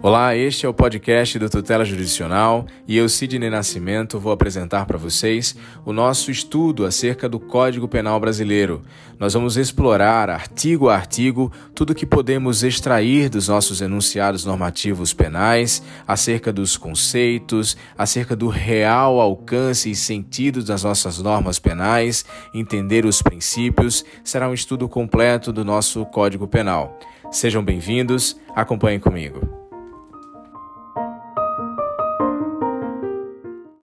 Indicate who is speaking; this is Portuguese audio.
Speaker 1: Olá, este é o podcast do Tutela Jurisdicional e eu, Sidney Nascimento, vou apresentar para vocês o nosso estudo acerca do Código Penal Brasileiro. Nós vamos explorar, artigo a artigo, tudo que podemos extrair dos nossos enunciados normativos penais, acerca dos conceitos, acerca do real alcance e sentido das nossas normas penais, entender os princípios. Será um estudo completo do nosso Código Penal. Sejam bem-vindos, acompanhem comigo.